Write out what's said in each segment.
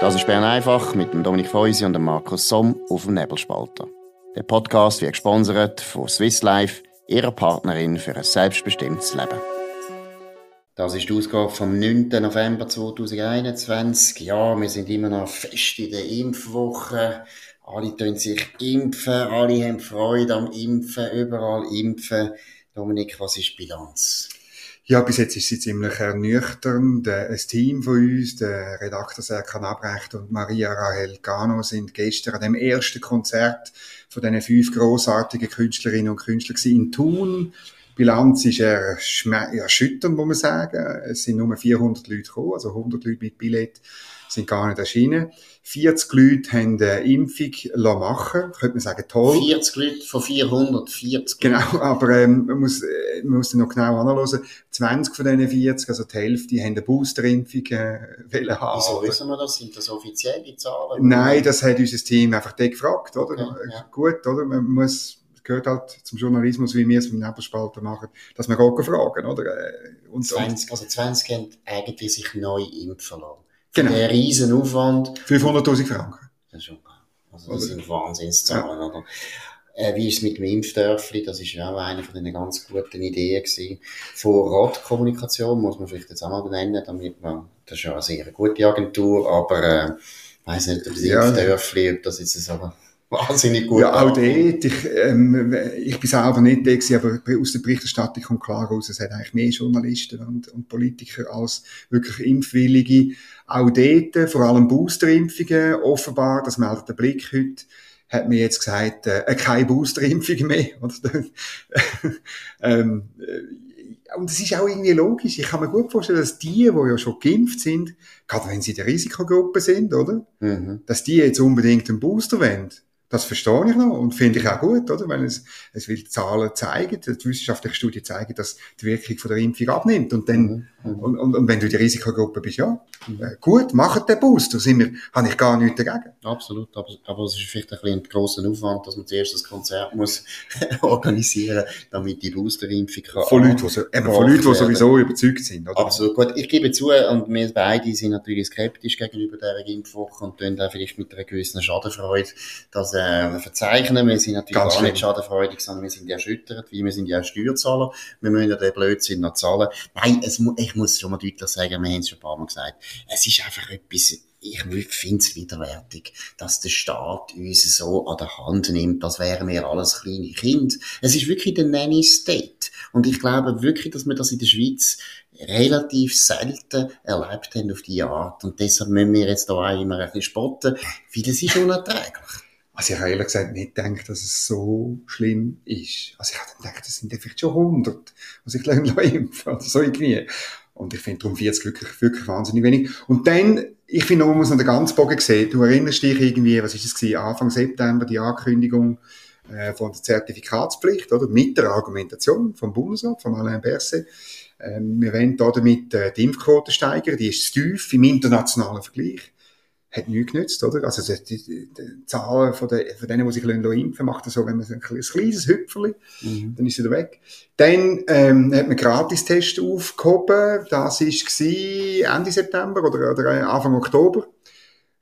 Das ist Bern einfach mit dem Dominik Feusi und dem Markus Somm auf dem Nebelspalter. Der Podcast wird gesponsert von Swiss Life, ihrer Partnerin für ein selbstbestimmtes Leben. Das ist die Ausgabe vom 9. November 2021. Ja, wir sind immer noch fest in der Impfwoche. Alle tun sich impfen, alle haben Freude am Impfen, überall impfen. Dominik, was ist die Bilanz? Ja, bis jetzt ist sie ziemlich ernüchternd. Ein Team von uns, der Redakteur Serkan Abrecht und Maria Rahel Gano, sind gestern an dem ersten Konzert von diesen fünf grossartigen Künstlerinnen und Künstlern in Thun. Die Bilanz ist eher erschütternd, muss man sagen. Es sind nur 400 Leute gekommen, also 100 Leute mit Billett sind gar nicht erschienen. 40 Leute haben eine Impfung machen könnte man sagen, toll. 40 Leute von 440. Genau, aber ähm, man, muss, äh, man muss noch genau anschauen. 20 von diesen 40, also die Hälfte, haben eine Boosterimpfung äh, wollen haben. Wieso wissen wir das? Sind das offizielle Zahlen? Nein, das hat unser Team einfach gefragt, oder? Okay, ja. Gut, oder? Man muss gehört halt zum Journalismus, wie wir es mit Nebelspalter machen, dass wir auch fragen, oder? Äh, und, 20, also 20 haben eigentlich sich neu impfen lassen. Genau. Der riesen Aufwand. 500.000 Franken. Das ist schon, also das sind Wahnsinnszahlen, ja. oder? Äh, wie ist es mit dem Impfdörfli? Das ist ja auch eine von den ganz guten Ideen gewesen. Von Radkommunikation muss man vielleicht jetzt auch mal benennen, damit man, das ist ja eine sehr gute Agentur, aber, äh, weiß nicht, ob das ja, Impfdörfli, ob das jetzt so wahnsinnig gut. Ja, auch dort. Ich, ähm, ich bin selber nicht da gewesen, aber aus der Berichterstattung kommt klar raus, es hat eigentlich mehr Journalisten und, und Politiker als wirklich Impfwillige. Auch dort, vor allem Boosterimpfungen, offenbar, das meldet der Blick heute, hat mir jetzt gesagt, äh, keine Boosterimpfung mehr. ähm, äh, und das ist auch irgendwie logisch. Ich kann mir gut vorstellen, dass die, die ja schon geimpft sind, gerade wenn sie in der Risikogruppe sind, oder? Mhm. Dass die jetzt unbedingt einen Booster wollen. Das verstehe ich noch und finde ich auch gut, oder? Weil es, es will Zahlen zeigen, die wissenschaftliche Studien zeigen, dass die Wirkung von der Impfung abnimmt. Und dann, mhm. Und, und, und, wenn du der Risikogruppe bist, ja, mhm. äh, gut, macht den Booster, sind wir, habe ich gar nichts dagegen. Absolut, aber, aber es ist vielleicht ein bisschen ein grosser Aufwand, dass man zuerst das Konzert muss organisieren, damit die Boosterimpfung kann. Von Leuten, die, eben, von Leuten, die sowieso überzeugt sind, oder? Absolut, gut. Ich gebe zu, und wir beide sind natürlich skeptisch gegenüber dieser Impfwoche und tun da vielleicht mit einer gewissen Schadenfreude, dass, äh, verzeichnen. Wir sind natürlich Ganz gar nicht schadenfreudig, sondern wir sind erschüttert, weil wir sind ja Steuerzahler. Wir müssen ja den Blödsinn noch zahlen. Nein, es, ich muss schon mal deutlich sagen, wir haben es schon ein paar Mal gesagt, es ist einfach etwas, ich finde es widerwärtig, dass der Staat uns so an der Hand nimmt, als wären wir alles kleine Kinder. Es ist wirklich der Nanny State. Und ich glaube wirklich, dass wir das in der Schweiz relativ selten erlebt haben auf diese Art. Und deshalb müssen wir jetzt da auch immer ein bisschen spotten, weil das ist unerträglich. Also ich habe ehrlich gesagt nicht gedacht, dass es so schlimm ist. Also ich habe gedacht, das sind vielleicht schon 100, was ich impfen oder so irgendwie. Und ich finde darum 40 wirklich, wirklich wahnsinnig wenig. Und dann, ich finde, man muss noch den ganzen Bogen sehen. Du erinnerst dich irgendwie, was ist es gewesen, Anfang September, die Ankündigung äh, von der Zertifikatspflicht, oder? Mit der Argumentation vom Bundesrat, von Alain Berset. Ähm, wir wollen damit äh, die Impfquote steigern, die ist tief im internationalen Vergleich hat nichts genützt, oder? Also, die, die, die Zahlen von, der, von denen, die sich impfen macht er so, wenn man so ein, kleines Hüpferli, mhm. dann ist er weg. Dann, ähm, hat man Gratistests aufgehoben. Das war Ende September oder, oder Anfang Oktober.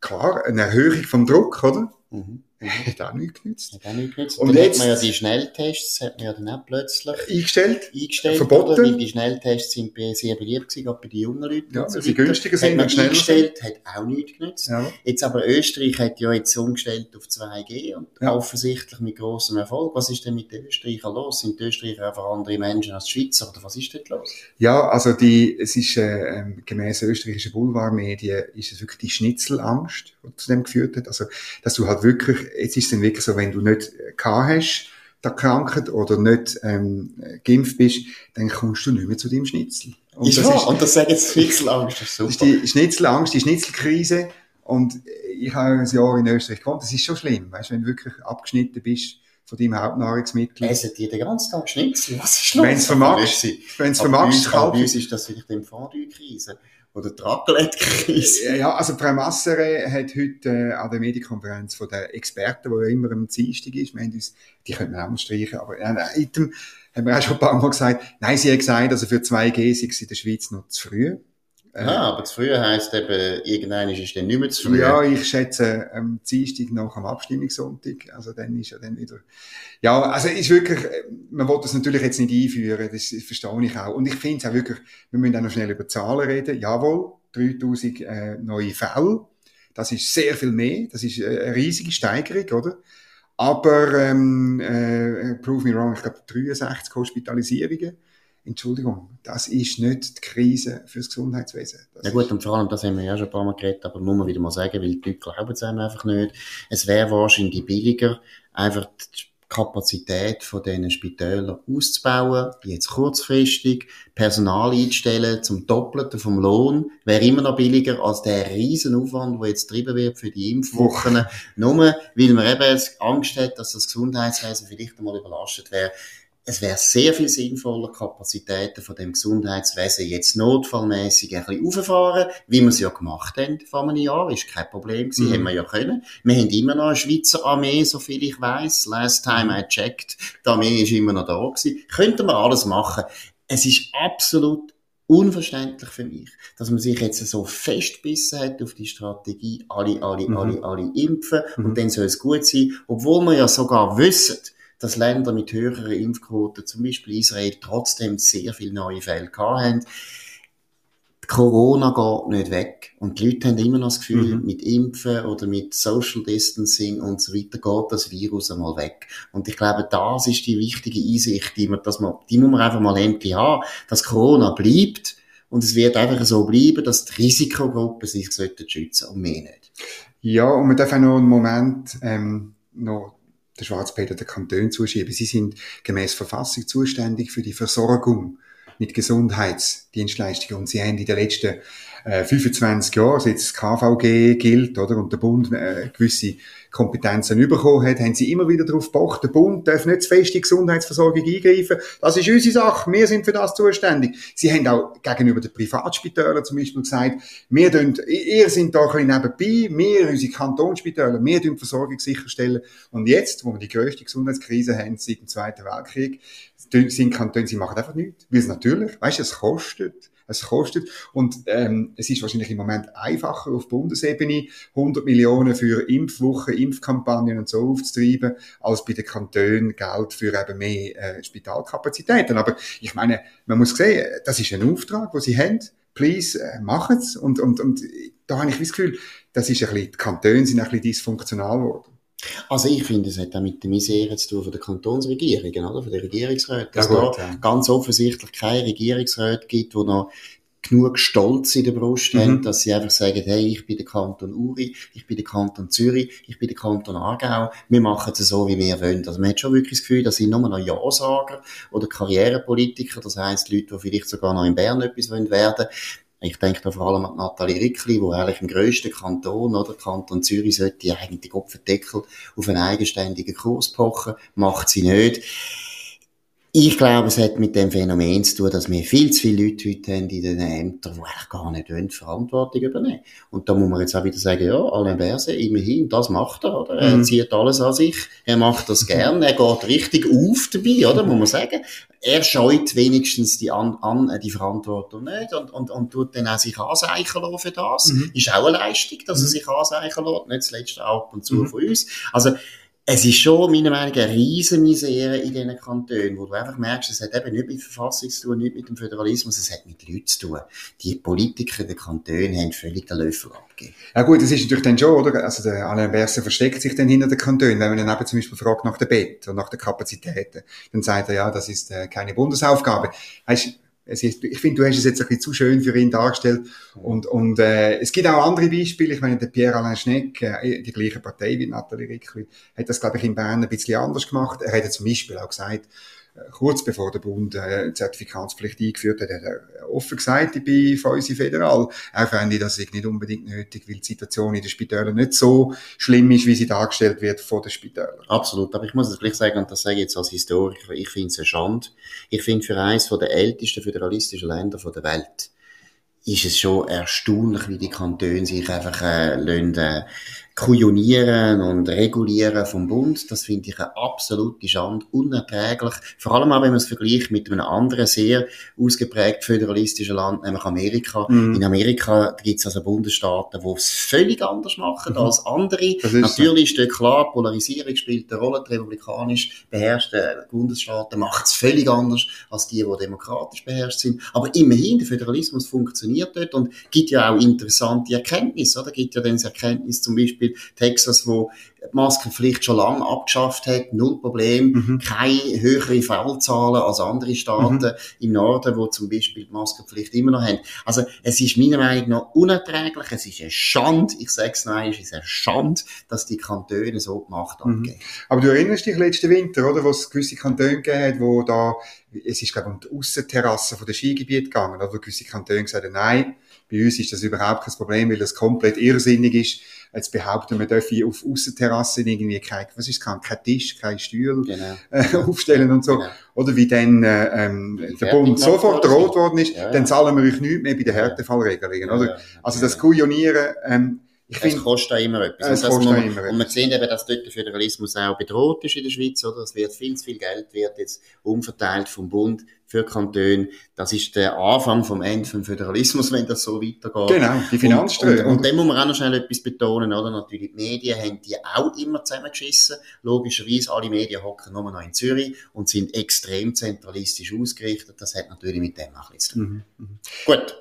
Klar, eine Erhöhung vom Druck, oder? Mhm. Hat auch nichts genützt. Hat auch nichts genützt. Und, und dann jetzt, hat man ja die Schnelltests, hat man ja dann auch plötzlich eingestellt. Eingestellt. Verboten. Oder? Weil die Schnelltests sind sehr beliebt gewesen, gerade bei den jungen Leuten. Ja, weil sie günstiger sind und schneller eingestellt, hat auch nichts genützt. Ja. Jetzt aber Österreich hat ja jetzt umgestellt auf 2G und ja. offensichtlich mit grossem Erfolg. Was ist denn mit den Österreichern los? Sind die Österreicher einfach andere Menschen als die Schweizer oder was ist dort los? Ja, also die, es ist äh, ähm, gemäß österreichischen Boulevardmedien ist es wirklich die Schnitzelangst, die zu dem geführt hat. Also, dass du halt wirklich jetzt ist es dann wirklich so, wenn du nicht gehabt hast, der Krankheit oder nicht ähm, geimpft bist, dann kommst du nicht mehr zu deinem Schnitzel. Und ist das? Ist, und das sagt jetzt Schnitzelangst, das ist super. Ist die Schnitzelangst, die Schnitzelkrise. Und ich habe ein Jahr in Österreich gewohnt, das ist schon schlimm, weißt, wenn du wirklich abgeschnitten bist von deinem Hauptnahrungsmittel. Essen die den ganzen Tag Schnitzel? Was ist los? Wenn es vermagst, wenn es vermagst, kalt. Bei uns ist das vielleicht im Fondue-Krise. Oder die Raclette-Krise. Ja, also Frau Massere hat heute äh, an der Medienkonferenz von den Experten, die ja immer am Dienstag ist, wir haben uns, die könnten wir auch mal streichen, aber äh, Item haben wir auch schon ein paar Mal gesagt, nein, sie hat gesagt, also für 2G sei es in der Schweiz noch zu früh. Äh, ja, aber zu früh heisst eben, irgendein ist dann nicht mehr zu früh. Ja, ich schätze, am Dienstag noch am Abstimmungssonntag. Also dann ist ja dann wieder, ja, also ist wirklich, man wollte das natürlich jetzt nicht einführen, das verstehe ich auch. Und ich finde es auch wirklich, wir müssen auch noch schnell über Zahlen reden. Jawohl, 3000 äh, neue Fälle. Das ist sehr viel mehr. Das ist äh, eine riesige Steigerung, oder? Aber, ähm, äh, prove me wrong, ich glaube 63 Hospitalisierungen. Entschuldigung, das ist nicht die Krise fürs Gesundheitswesen. Das ja gut, und vor allem, das haben wir ja schon ein paar Mal geredet, aber muss man wieder mal sagen, weil die Leute glauben es einem einfach nicht. Es wäre wahrscheinlich billiger, einfach die Kapazität von diesen Spitälern auszubauen, jetzt kurzfristig, Personal einzustellen zum Doppelten vom Lohn, wäre immer noch billiger als der riesen Aufwand, der jetzt getrieben wird für die Impfwochen, nur weil man eben Angst hat, dass das Gesundheitswesen vielleicht einmal überlastet wäre es wäre sehr viel sinnvoller, Kapazitäten von dem Gesundheitswesen jetzt notfallmäßig ein bisschen auffahren, wie wir es ja gemacht haben vor einem Jahr. Ist kein Problem gewesen, mhm. haben wir ja können. Wir haben immer noch eine Schweizer Armee, so viel ich weiß. Last time I checked, die Armee ist immer noch da gewesen. Könnten wir alles machen. Es ist absolut unverständlich für mich, dass man sich jetzt so festbissen hat auf die Strategie, alle, alle, mhm. alle, alle impfen mhm. und dann soll es gut sein, obwohl wir ja sogar wissen, dass Länder mit höheren Impfquoten, zum Beispiel Israel, trotzdem sehr viele neue Fälle haben. Corona geht nicht weg. Und die Leute haben immer noch das Gefühl, mhm. mit Impfen oder mit Social Distancing und so weiter geht das Virus einmal weg. Und ich glaube, das ist die wichtige Einsicht, die, man, dass man, die muss man einfach mal endlich haben, dass Corona bleibt und es wird einfach so bleiben, dass die Risikogruppen sich schützen sollten und mehr nicht. Ja, und man darf auch noch einen Moment ähm, noch der Schwarzpeter der Kanton zuschieben. Sie sind gemäß Verfassung zuständig für die Versorgung mit Gesundheitsdienstleistungen und sie haben in den letzten äh, 25 Jahren, seit das KVG gilt, oder, und der Bund äh, gewisse Kompetenzen bekommen hat, haben sie immer wieder darauf gepocht, der Bund darf nicht zu fest in die Gesundheitsversorgung eingreifen. Das ist unsere Sache, wir sind für das zuständig. Sie haben auch gegenüber den Privatspitälern zum Beispiel gesagt, wir tun, ihr sind da ein bisschen nebenbei, wir, unsere Kantonsspitäler, wir tun die Versorgung sicherstellen. Und jetzt, wo wir die grösste Gesundheitskrise haben seit dem Zweiten Weltkrieg, sind Kantone, sie machen einfach nichts. Weil es natürlich, weißt du, es kostet es kostet. Und ähm, es ist wahrscheinlich im Moment einfacher auf Bundesebene 100 Millionen für Impfwochen, Impfkampagnen und so aufzutreiben, als bei den Kantonen Geld für eben mehr äh, Spitalkapazitäten. Aber ich meine, man muss sehen, das ist ein Auftrag, den sie haben. Please, äh, machen's. Und, und, und da habe ich das Gefühl, das ist ein bisschen, die Kantone sind ein bisschen dysfunktional geworden. Also ich finde, es hat auch mit der Misere zu tun von der Kantonsregierungen, oder? Von der Regierungsräte. Dass ja, gut, da ja. ganz offensichtlich keine Regierungsräte gibt, die noch genug Stolz in der Brust mhm. haben, dass sie einfach sagen, hey, ich bin der Kanton Uri, ich bin der Kanton Zürich, ich bin der Kanton Aargau, wir machen es so, wie wir wollen. Also man hat schon wirklich das Gefühl, dass sie nur noch Ja-Sager oder Karrierepolitiker, das heisst Leute, die vielleicht sogar noch in Bern etwas werden wollen, ich denke da vor allem an Nathalie Rickli, wo eigentlich im grössten Kanton, oder Kanton Zürich, sollte eigentlich Kopfendeckel auf einen eigenständigen Kurs pochen, macht sie nicht. Ich glaube, es hat mit dem Phänomen zu tun, dass wir viel zu viele Leute heute haben in den Ämtern, die eigentlich gar nicht wollen, Verantwortung übernehmen. Und da muss man jetzt auch wieder sagen, ja, Alain Berset, immerhin, das macht er, oder? Er mhm. zieht alles an sich, er macht das gern, er geht richtig auf dabei, oder? Muss man sagen. Er scheut wenigstens die, an, an, die Verantwortung nicht und, und, und tut dann auch sich anseichen lassen für das. Mhm. Ist auch eine Leistung, dass er mhm. sich anseichen lässt, nicht zuletzt auch ab und zu mhm. von uns. Also, es ist schon, meiner Meinung nach, eine riesen Misere in diesen Kantonen, wo du einfach merkst, es hat eben nicht mit Verfassung zu tun, nicht mit dem Föderalismus, es hat mit Leuten zu tun. Die Politiker der Kantone haben völlig den Löffel abgegeben. Ja gut, das ist natürlich dann schon, oder? Also der Alain Berset versteckt sich dann hinter den Kantonen. Wenn man dann eben zum Beispiel fragt nach dem Bett und nach den Kapazitäten, dann sagt er, ja, das ist äh, keine Bundesaufgabe. Heißt, ist, ich finde, du hast es jetzt ein bisschen zu schön für ihn dargestellt. Und, und äh, es gibt auch andere Beispiele. Ich meine, der Pierre-Alain Schneck, äh, die gleiche Partei wie Nathalie Rickli, hat das, glaube ich, in Bern ein bisschen anders gemacht. Er hat zum Beispiel auch gesagt, kurz bevor der Bund äh, Zertifikatspflicht eingeführt hat, hat er offen gesagt, ich bin für unsere Föderal. Er fände das nicht unbedingt nötig, weil die Situation in den Spitälern nicht so schlimm ist, wie sie dargestellt wird von den Spitälern. Absolut, aber ich muss es gleich sagen, und das sage ich jetzt als Historiker, ich finde es eine Schande. Ich finde für eines der ältesten föderalistischen Länder der Welt, ist es schon erstaunlich, wie die Kantone sich einfach äh, lassen, äh, Kujonieren und Regulieren vom Bund, das finde ich eine absolute Schande, unerträglich. Vor allem auch, wenn man es vergleicht mit einem anderen sehr ausgeprägt föderalistischen Land, nämlich Amerika. Mhm. In Amerika gibt es also Bundesstaaten, die es völlig anders machen mhm. als andere. Ist Natürlich so. ist klar, Polarisierung spielt eine Rolle. Die republikanisch beherrschten Bundesstaaten machen es völlig anders als die, die demokratisch beherrscht sind. Aber immerhin, der Föderalismus funktioniert dort und gibt ja auch interessante Erkenntnisse, oder? Gibt ja dann das Erkenntnis zum Beispiel Beispiel Texas, wo die Maskenpflicht schon lange abgeschafft hat, null Problem, mhm. keine höhere Fallzahlen als andere Staaten mhm. im Norden, wo zum Beispiel die Maskenpflicht immer noch haben. Also es ist meiner Meinung nach unerträglich, es ist eine Schande, ich sage es noch es ist eine Schande, dass die Kantone so gemacht haben. Mhm. Aber du erinnerst dich letzten Winter, oder, wo es gewisse Kantone gegeben hat, wo da, es ist glaube ich um die Aussenterrasse von der Skigebiet gegangen, oder gewisse Kantone gesagt haben, nein, bei uns ist das überhaupt kein Problem, weil das komplett irrsinnig ist. Jetzt behaupten, man dürfe auf Aussenterrassen irgendwie kein, was ist kann, kein Tisch, kein Stuhl genau. äh, aufstellen und so. Genau. Oder wie dann äh, ähm, der Bund sofort droht worden ist, ja, ja. dann zahlen wir euch nichts mehr bei den Härtefallregelungen. Oder? Also das Kujonieren ähm, ich es kostet auch immer etwas. Es und, kostet immer und wir sehen eben, dass dort der Föderalismus auch bedroht ist in der Schweiz, oder? Es wird viel zu viel Geld wird jetzt umverteilt vom Bund für Kantone. Das ist der Anfang vom Ende vom Föderalismus, wenn das so weitergeht. Genau, die Finanzströme. Und, und, und dem muss man auch noch schnell etwas betonen, oder? Natürlich, die Medien haben die auch immer zusammengeschissen. Logischerweise, alle Medien hocken nur noch in Zürich und sind extrem zentralistisch ausgerichtet. Das hat natürlich mit dem auch nichts zu tun. Mhm. mhm. Gut.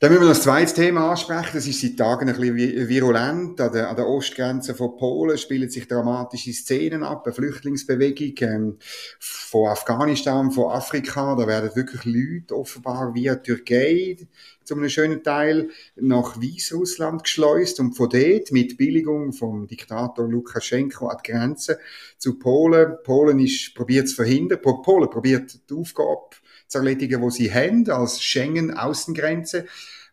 Dann müssen wir noch das zweite Thema ansprechen. Das ist seit Tagen ein bisschen virulent. An der, an der Ostgrenze von Polen spielen sich dramatische Szenen ab. Eine Flüchtlingsbewegung ähm, von Afghanistan, von Afrika. Da werden wirklich Leute offenbar via Türkei zu einem schönen Teil nach Weißrussland geschleust und von dort mit Billigung vom Diktator Lukaschenko an die Grenze zu Polen. Polen ist probiert zu verhindern. Polen probiert die Aufgabe zu erledigen, wo sie haben, als Schengen-Außengrenze.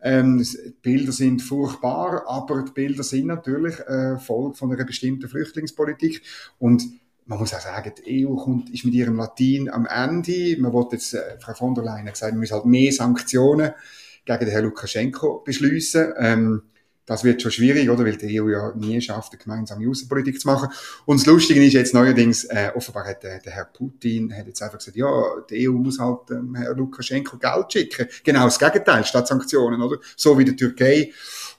Ähm, Bilder sind furchtbar, aber die Bilder sind natürlich äh, Folge von einer bestimmten Flüchtlingspolitik. Und man muss auch sagen, die EU kommt, ist mit ihrem Latin am Ende. Man wollte jetzt, äh, Frau von der Leyen hat gesagt, man muss halt mehr Sanktionen gegen den Herrn Lukaschenko beschließen. Ähm, das wird schon schwierig, oder? Weil die EU ja nie schafft, eine gemeinsame Außenpolitik zu machen. Und das Lustige ist jetzt neuerdings, äh, offenbar hat der, der Herr Putin hat jetzt einfach gesagt, ja, die EU muss halt ähm, Herr Lukaschenko Geld schicken. Genau das Gegenteil, statt Sanktionen, oder? So wie die Türkei.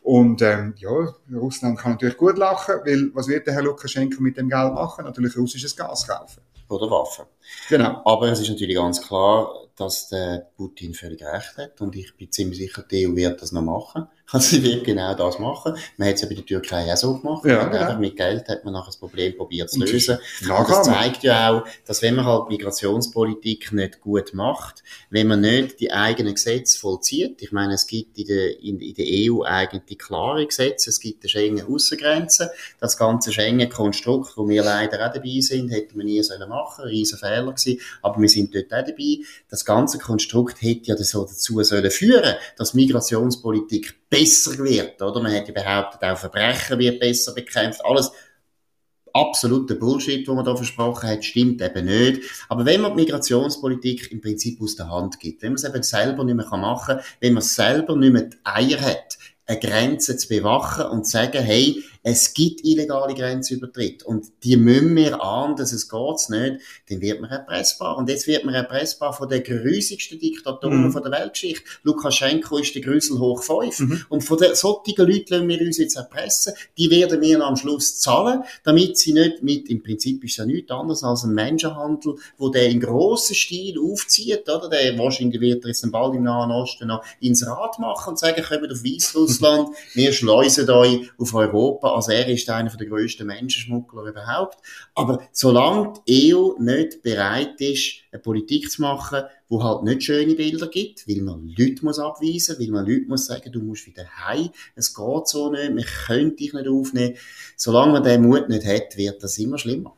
Und ähm, ja, Russland kann natürlich gut lachen, weil was wird der Herr Lukaschenko mit dem Geld machen? Natürlich russisches Gas kaufen. Oder Waffen. Genau. Aber es ist natürlich ganz klar, dass der Putin völlig recht hat und ich bin ziemlich sicher, die EU wird das noch machen. Also sie wird genau das machen. Man hat es ja bei der Türkei auch so gemacht. Ja, ja. Einfach mit Geld hat man nachher das Problem probiert zu lösen. Und das zeigt ja auch, dass wenn man halt Migrationspolitik nicht gut macht, wenn man nicht die eigenen Gesetze vollzieht, ich meine, es gibt in der, in, in der EU eigentlich klare Gesetze, es gibt eine Schengen-Aussengrenze, das ganze Schengen-Konstrukt, wo wir leider auch dabei sind, hätten wir nie sollen machen, ein riesen Fehler gewesen, aber wir sind dort auch dabei. Das ganze Konstrukt hätte ja so dazu sollen führen, dass Migrationspolitik besser wird, oder? Man hat ja behauptet, auch Verbrechen wird besser bekämpft, alles absoluter Bullshit, wo man da versprochen hat, stimmt eben nicht. Aber wenn man die Migrationspolitik im Prinzip aus der Hand gibt, wenn man es eben selber nicht mehr machen kann, wenn man selber nicht mehr die Eier hat, eine Grenze zu bewachen und zu sagen, hey, es gibt illegale Grenzübertritte und die müssen wir ahnen, dass es geht nicht, dann wird man erpressbar. Und jetzt wird man erpressbar von den grüßigsten Diktatoren mhm. von der Weltgeschichte. Lukaschenko ist der Grüssel hoch fünf. Mhm. Und von den, solchen Leuten lassen wir uns jetzt erpressen. Die werden wir am Schluss zahlen, damit sie nicht mit, im Prinzip ist ja nichts anderes als ein Menschenhandel, wo der in grossen Stil aufzieht, oder? Der wahrscheinlich wird er jetzt bald im Nahen Osten noch ins Rad machen und sagen, kommt auf Weißrussland, wir schleusen euch auf Europa also er ist einer der grössten Menschenschmuggler überhaupt. Aber solange die EU nicht bereit ist, eine Politik zu machen, wo halt nicht schöne Bilder gibt, weil man Leute muss abweisen, weil man Leute muss sagen, du musst wieder heim, es geht so nicht, wir können dich nicht aufnehmen. Solange man den Mut nicht hat, wird das immer schlimmer.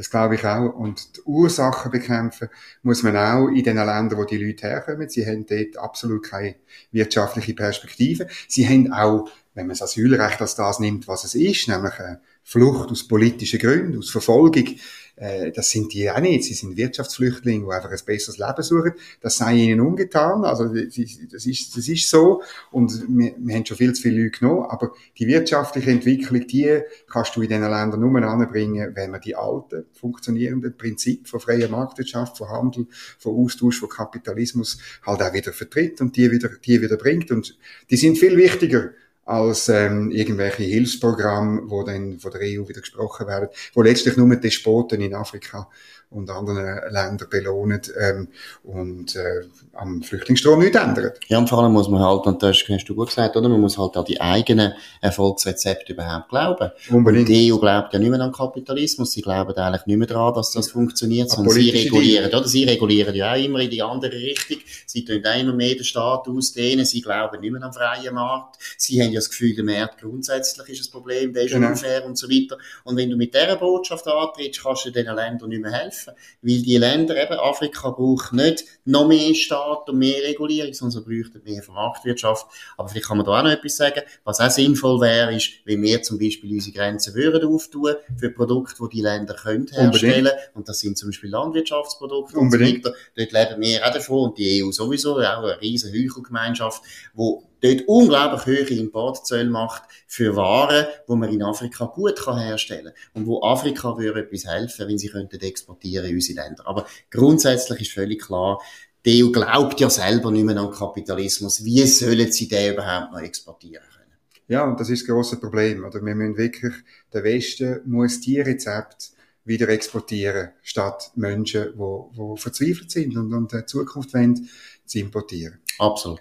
Das glaube ich auch. Und die Ursachen bekämpfen muss man auch in den Ländern, wo die Leute herkommen. Sie haben dort absolut keine wirtschaftliche Perspektive. Sie haben auch wenn man das Asylrecht als das nimmt, was es ist, nämlich eine Flucht aus politischen Gründen, aus Verfolgung, äh, das sind die auch nicht. Sie sind Wirtschaftsflüchtlinge, die einfach ein besseres Leben suchen. Das sei ihnen ungetan. Also das ist, das ist so. Und wir, wir haben schon viel zu viele Leute genommen. Aber die wirtschaftliche Entwicklung, die kannst du in diesen Ländern nur anbringen, wenn man die alten, funktionierenden Prinzipien von freier Marktwirtschaft, von Handel, von Austausch, von Kapitalismus halt auch wieder vertritt und die wieder, die wieder bringt. Und die sind viel wichtiger als ähm, irgendwelche Hilfsprogramme, wo dann von der EU wieder gesprochen werden, wo letztlich nur die Despoten in Afrika und anderen Ländern belohnen ähm, und äh, am Flüchtlingsstrom nichts ändern. Ja, und vor allem muss man halt, und das hast du gut gesagt, oder? Man muss halt an die eigenen Erfolgsrezepte überhaupt glauben. Unbedingt. Und die EU glaubt ja nicht mehr an Kapitalismus, sie glauben eigentlich nicht mehr daran, dass das funktioniert, sondern sie regulieren, oder? Sie regulieren ja auch immer in die andere Richtung. Sie tun auch immer mehr den Staat ausdehnen, sie glauben nicht mehr an freien Markt. Sie haben ja das Gefühl, der Markt grundsätzlich ist ein Problem, der ist genau. unfair und so weiter. Und wenn du mit dieser Botschaft antrittst, kannst du diesen Ländern nicht mehr helfen helfen. Weil die Länder, eben Afrika braucht nicht noch mehr Staat und mehr Regulierung, sondern sie bräuchten mehr Marktwirtschaft. Aber vielleicht kann man da auch noch etwas sagen. Was auch sinnvoll wäre, ist, wenn wir zum Beispiel unsere Grenzen würden auftun für Produkte, die die Länder können herstellen. Unbedingt. Und das sind zum Beispiel Landwirtschaftsprodukte Unbedingt. und so weiter. Dort leben wir auch davon und die EU sowieso, auch eine riesen Heuchelgemeinschaft, wo dort unglaublich hohe Importzölle macht für Waren, die man in Afrika gut kann herstellen kann. Und wo Afrika würde etwas helfen, wenn sie könnten exportieren in unsere Länder. Aber grundsätzlich ist völlig klar, die EU glaubt ja selber nicht mehr an Kapitalismus. Wie sollen sie den überhaupt noch exportieren können? Ja, und das ist das grosse Problem. Oder wir müssen wirklich, der Westen muss die Rezepte wieder exportieren, statt Menschen, die, die verzweifelt sind und, und eine Zukunft wollen, zu importieren. Absolut.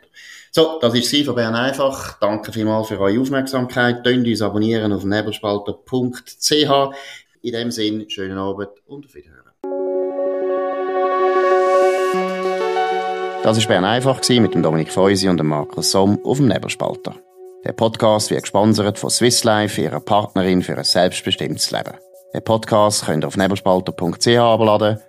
So, das ist sie von Bern einfach. Danke vielmals für eure Aufmerksamkeit. Tönt uns abonnieren auf nebelspalter.ch. In dem Sinn, schönen Abend und auf Wiederhören. Das war Bern einfach mit dem Dominik Feusi und dem Markus Somm auf dem Nebelspalter. Der Podcast wird gesponsert von Swiss Life, ihrer Partnerin für ein selbstbestimmtes Leben. Den Podcast könnt ihr auf nebelspalter.ch abladen